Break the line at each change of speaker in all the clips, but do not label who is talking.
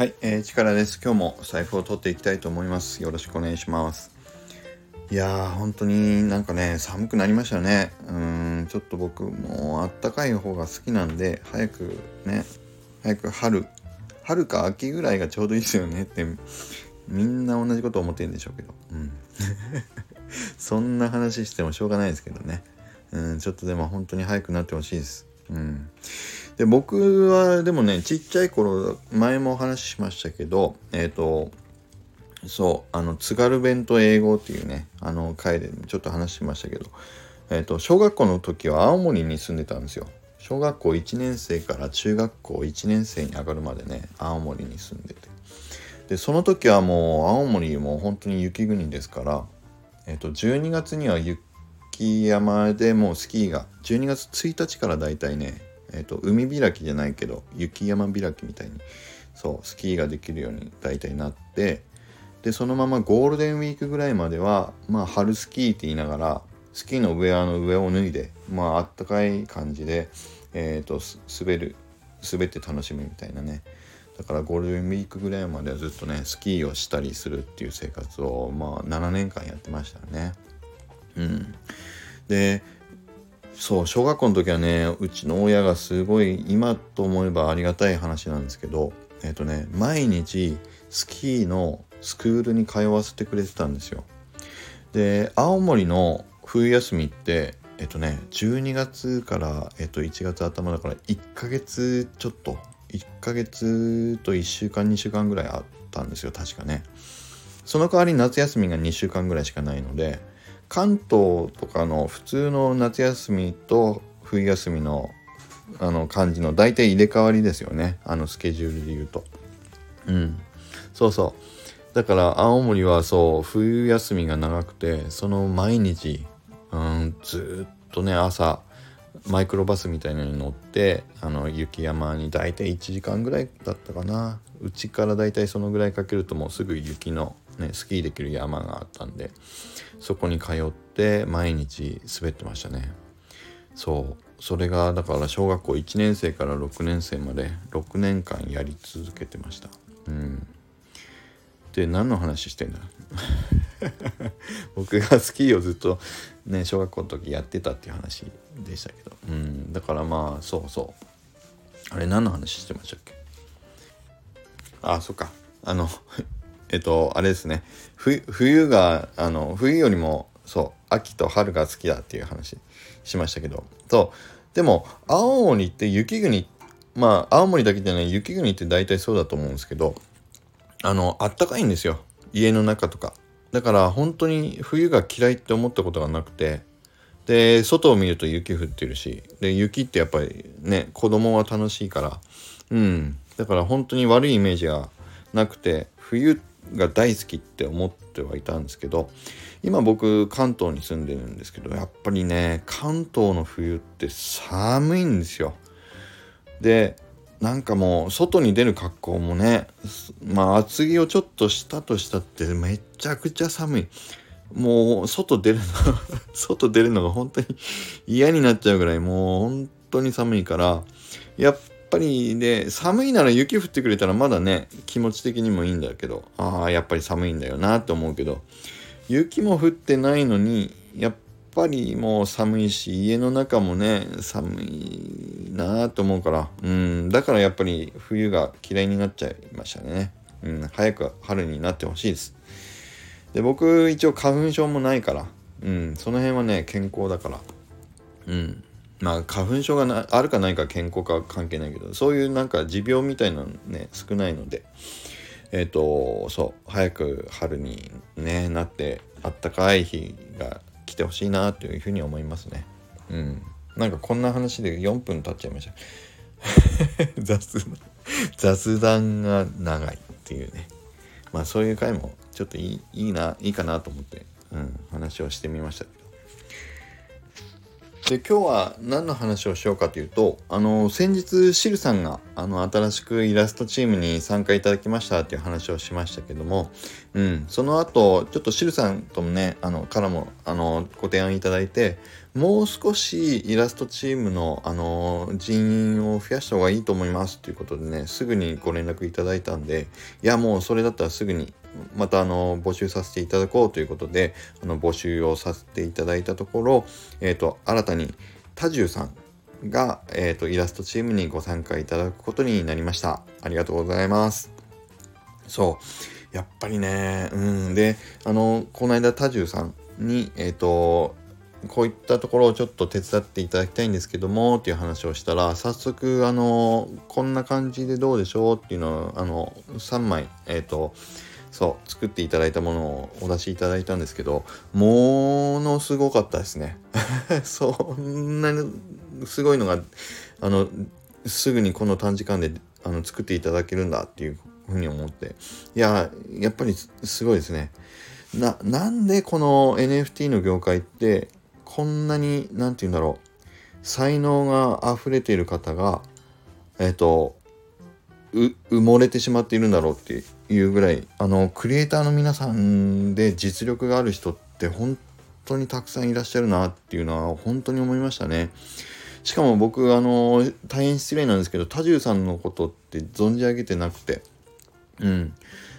はい、えー、力です。今日も財布を取っていきたいと思います。よろしくお願いします。いやー、本当になんかね、寒くなりましたね。うん、ちょっと僕もあったかい方が好きなんで、早くね、早く春、春か秋ぐらいがちょうどいいですよねって、みんな同じこと思ってるんでしょうけど。うん。そんな話してもしょうがないですけどね。うん、ちょっとでも本当に早くなってほしいです。うん。で僕はでもねちっちゃい頃前もお話ししましたけどえっ、ー、とそうあの津軽弁と英語っていうねあの回でちょっと話しましたけどえっ、ー、と小学校の時は青森に住んでたんですよ小学校1年生から中学校1年生に上がるまでね青森に住んでてでその時はもう青森も本当に雪国ですからえっ、ー、と12月には雪山でもうスキーが12月1日からだいたいねえーと、海開きじゃないけど雪山開きみたいにそうスキーができるように大体なってでそのままゴールデンウィークぐらいまではまあ春スキーって言いながらスキーのウェアの上を脱いでまああったかい感じで、えーと、滑る滑って楽しむみたいなね。だからゴールデンウィークぐらいまではずっとねスキーをしたりするっていう生活をまあ7年間やってましたね。うん。でそう小学校の時はねうちの親がすごい今と思えばありがたい話なんですけどえっ、とね毎日スキーのスクールに通わせてくれてたんですよ。で青森の冬休みってえっ、とね12月から、えっ、と、1月頭だから1ヶ月ちょっと。1ヶ月と1週間2週間ぐらいあったんですよ確かね。その代わり夏休みが2週間ぐらいしかないので関東とかの普通の夏休みと冬休みのあの感じの大体入れ替わりですよね。あのスケジュールで言うと。うん。そうそう。だから青森はそう冬休みが長くてその毎日うんずっとね朝マイクロバスみたいなのに乗ってあの雪山に大体1時間ぐらいだったかな。うちから大体そのぐらいかけるともうすぐ雪のねスキーできる山があったんでそこに通って毎日滑ってましたね。そう。それがだから小学校1年生から6年生まで6年間やり続けてました。うん。で何の話してんだ？僕がスキーをずっとね小学校の時やってたっていう話でしたけど。うん。だからまあそうそう。あれ何の話してましたっけ？あそっか。あのえっとあれですね。冬があの冬よりもそう秋と春が好きだっていう話しましたけど。そう。でも青森って雪国まあ青森だけじゃない雪国って大体そうだと思うんですけどあのあったかいんですよ。家の中とか。だから本当に冬が嫌いって思ったことがなくて。で外を見ると雪降ってるし。で雪ってやっぱりね子供は楽しいから。うん。だから本当に悪いイメージがなくて冬が大好きって思ってはいたんですけど今僕関東に住んでるんですけどやっぱりね関東の冬って寒いんですよ。でなんかもう外に出る格好もねまあ厚着をちょっとしたとしたってめちゃくちゃ寒い。もう外出るの 外出るのが本当に嫌になっちゃうぐらいもう本当に寒いからやっぱりね寒いなら雪降ってくれたらまだね気持ち的にもいいんだけどああやっぱり寒いんだよなって思うけど雪も降ってないのにやっぱりもう寒いし家の中もね寒いなと思うからうんだからやっぱり冬が嫌いになっちゃいましたね。うん早く春になってほしいです。で僕一応花粉症もないからうんその辺はね健康だからうん。まあ花粉症がなあるかないか健康か関係ないけどそういうなんか持病みたいなのね少ないのでえっ、ー、とそう早く春にねなってあったかい日が来てほしいなというふうに思いますね。うん。なんかこんな話で4分経っちゃいました。雑雑談が長いっていうね。まあそういう回もちょっといいいいないいかなと思って、うん、話をしてみました。で今日は何の話をしようかというとあの先日シルさんがあの新しくイラストチームに参加いただきましたっていう話をしましたけども、うん、その後ちょっとシルさんともねあのからもあのご提案いただいてもう少しイラストチームの、あの人員を増やした方がいいと思いますということでね、すぐにご連絡いただいたんで、いや、もうそれだったらすぐに、またあの、募集させていただこうということで、あの、募集をさせていただいたところ、え、ー、と、新たに多重さんが、えっ、ー、と、イラストチームにご参加いただくことになりました。ありがとうございます。そう。やっぱりね、うん。で、あの、この間多重さんに、えっ、ー、と、こういったところをちょっと手伝っていただきたいんですけどもっていう話をしたら早速あのこんな感じでどうでしょうっていうのをあの3枚えっ、ー、とそう作っていただいたものをお出しいただいたんですけどものすごかったですね。そんなにすごいのがあのすぐにこの短時間であの作っていただけるんだっていうふうに思って。いややっぱりすごいですね。ななんでこの NFT の業界ってこんなに何て言うんだろう才能が溢れている方がえっ、と埋もれてしまっているんだろうっていうぐらいあのクリエイターの皆さんで実力がある人って本当にたくさんいらっしゃるなっていうのは本当に思いましたね。しかも僕あの大変失礼なんですけど多重さんのことって存じ上げてなくてうん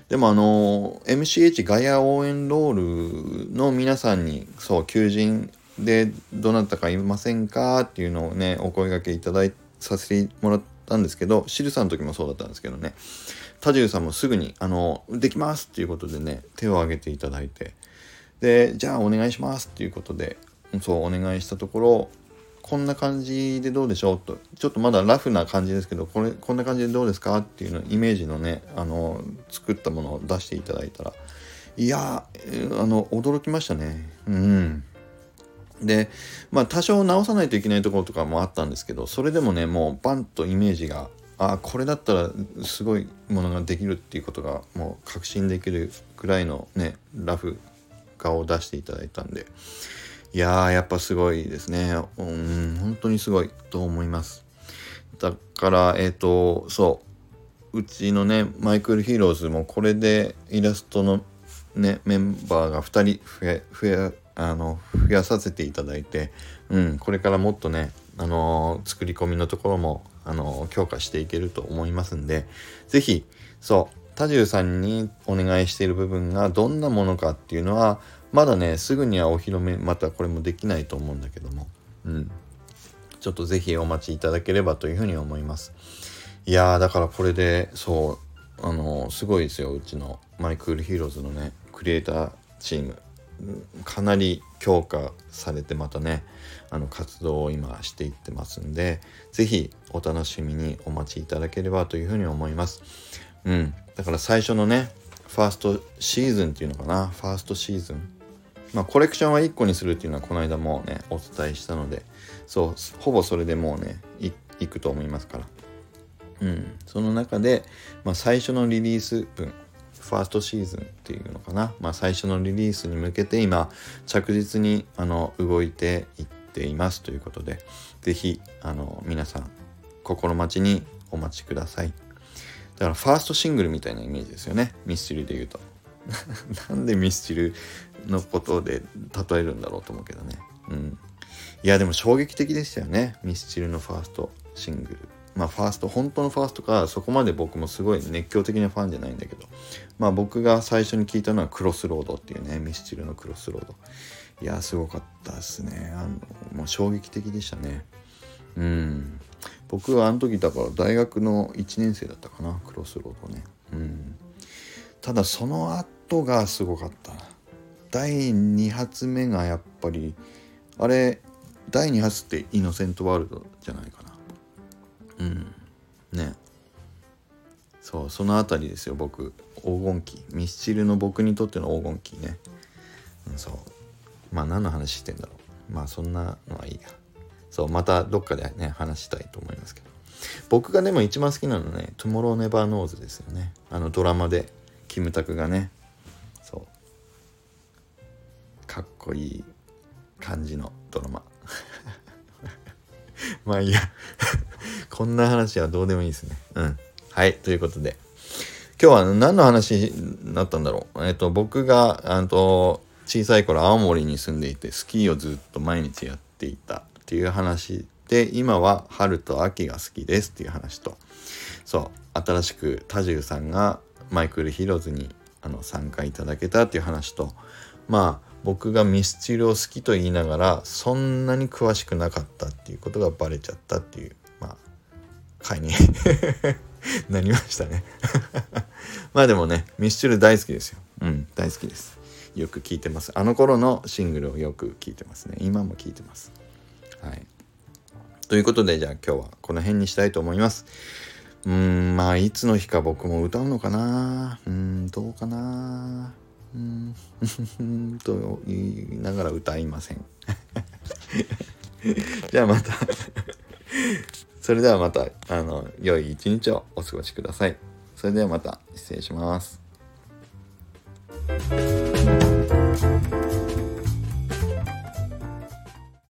でもあの MCH ガヤ応援ロールの皆さんにそう求人でどなたかいませんかっていうのをねお声がけいただいさせてもらってたんですけどシルさんの時もそうだったんですけどね。多重さんもすぐにあのできますっていうことでね手を挙げていただいて。でじゃあお願いしますっていうことでそうお願いしたところこんな感じでどうでしょう？とちょっとまだラフな感じですけどこれこんな感じでどうですか？っていうのイメージのねあの作ったものを出していただいたら。いやあの驚きましたね。うん。でまあ多少直さないといけないところとかもあったんですけどそれでもねもうバンとイメージがあこれだったらすごいものができるっていうことがもう確信できるくらいのねラフ画を出していただいたんで。いやーやっぱすごいですね。うん本当にすごいと思います。だからえっ、ー、とそう。うちのねマイクルヒーローズもこれでイラストのねメンバーが2人増え増えあの増やさせていただいて、うん、これからもっとね、あのー、作り込みのところも、あのー、強化していけると思いますんで是非そう多重さんにお願いしている部分がどんなものかっていうのはまだねすぐにはお披露目またこれもできないと思うんだけども、うん、ちょっと是非お待ちいただければというふうに思います。いやーだからこれでそうあのー、すごいですようちのマイクールヒーローズのねクリエイターチーム。かなり強化されてまたねあの活動を今していってますんで是非お楽しみにお待ちいただければというふうに思います。うん。だから最初のねファーストシーズンっていうのかなファーストシーズン。まあコレクションは1個にするっていうのはこの間もねお伝えしたのでそうほぼそれでもうねいくと思いますから。うん。その中で、まあ、最初のリリース分ファーストシーズンっていうのかな、まあ、最初のリリースに向けて今着実にあの動いていっていますということで是非皆さん心待ちにお待ちください。だからファーストシングルみたいなイメージですよね。ミスチルで言うと。なんでミスチルのことで例えるんだろうと思うけどね。うん。いやでも衝撃的でしたよね。ミスチルのファーストシングル。まあファースト本当のファーストかそこまで僕もすごい熱狂的なファンじゃないんだけど。まあ僕が最初に聞いたのはクロスロードっていうねミスチルのクロスロード。いやすごかったですね。あのもう衝撃的でしたね。うん。僕はあの時だから大学の1年生だったかなクロスロードね。うん。ただその後がすごかった。第2発目がやっぱりあれ第2発って innocent world じゃないかな。うん。ね。そうその辺りですよ僕。黄金期。ミスチルの僕にとっての黄金期ね、うん、そう。まあ何の話してんだろう。まあそんなのはいいや。そうまたどっかでね話したいと思いますけど。僕がでも一番好きなのはね「Tomorrow never knows」ですよね。あのドラマでキムタクがね。そう。かっこいい感じのドラマ。まあいいや。こんな話はどうでもいいですね。うん。はい。ということで。今日は何の話になったんだろう？えっ、と、僕が、あと、小さい頃青森に住んでいて、スキーをずっと毎日やっていたっていう話で今は春と秋が好きですっていう話とそう新しく多重さんがマイクル・ヒローズにあの参加いただけたっていう話とまあ僕がミスチルを好きと言いながらそんなに詳しくなかったっていうことがバレちゃったっていう回に。なりましたね。まあでもねミスチル大好きですよ。うん大好きです。よく聞いてます。あの頃のシングルをよく聞いてますね。今も聞いてます。はい。ということでじゃあ今日はこの辺にしたいと思います。うーんまあいつの日か僕も歌うのかな。うんどうかな。うん と言いながら歌いません。じゃあまた。それではまたあの良い一日をお過ごしください。それではまた失礼します。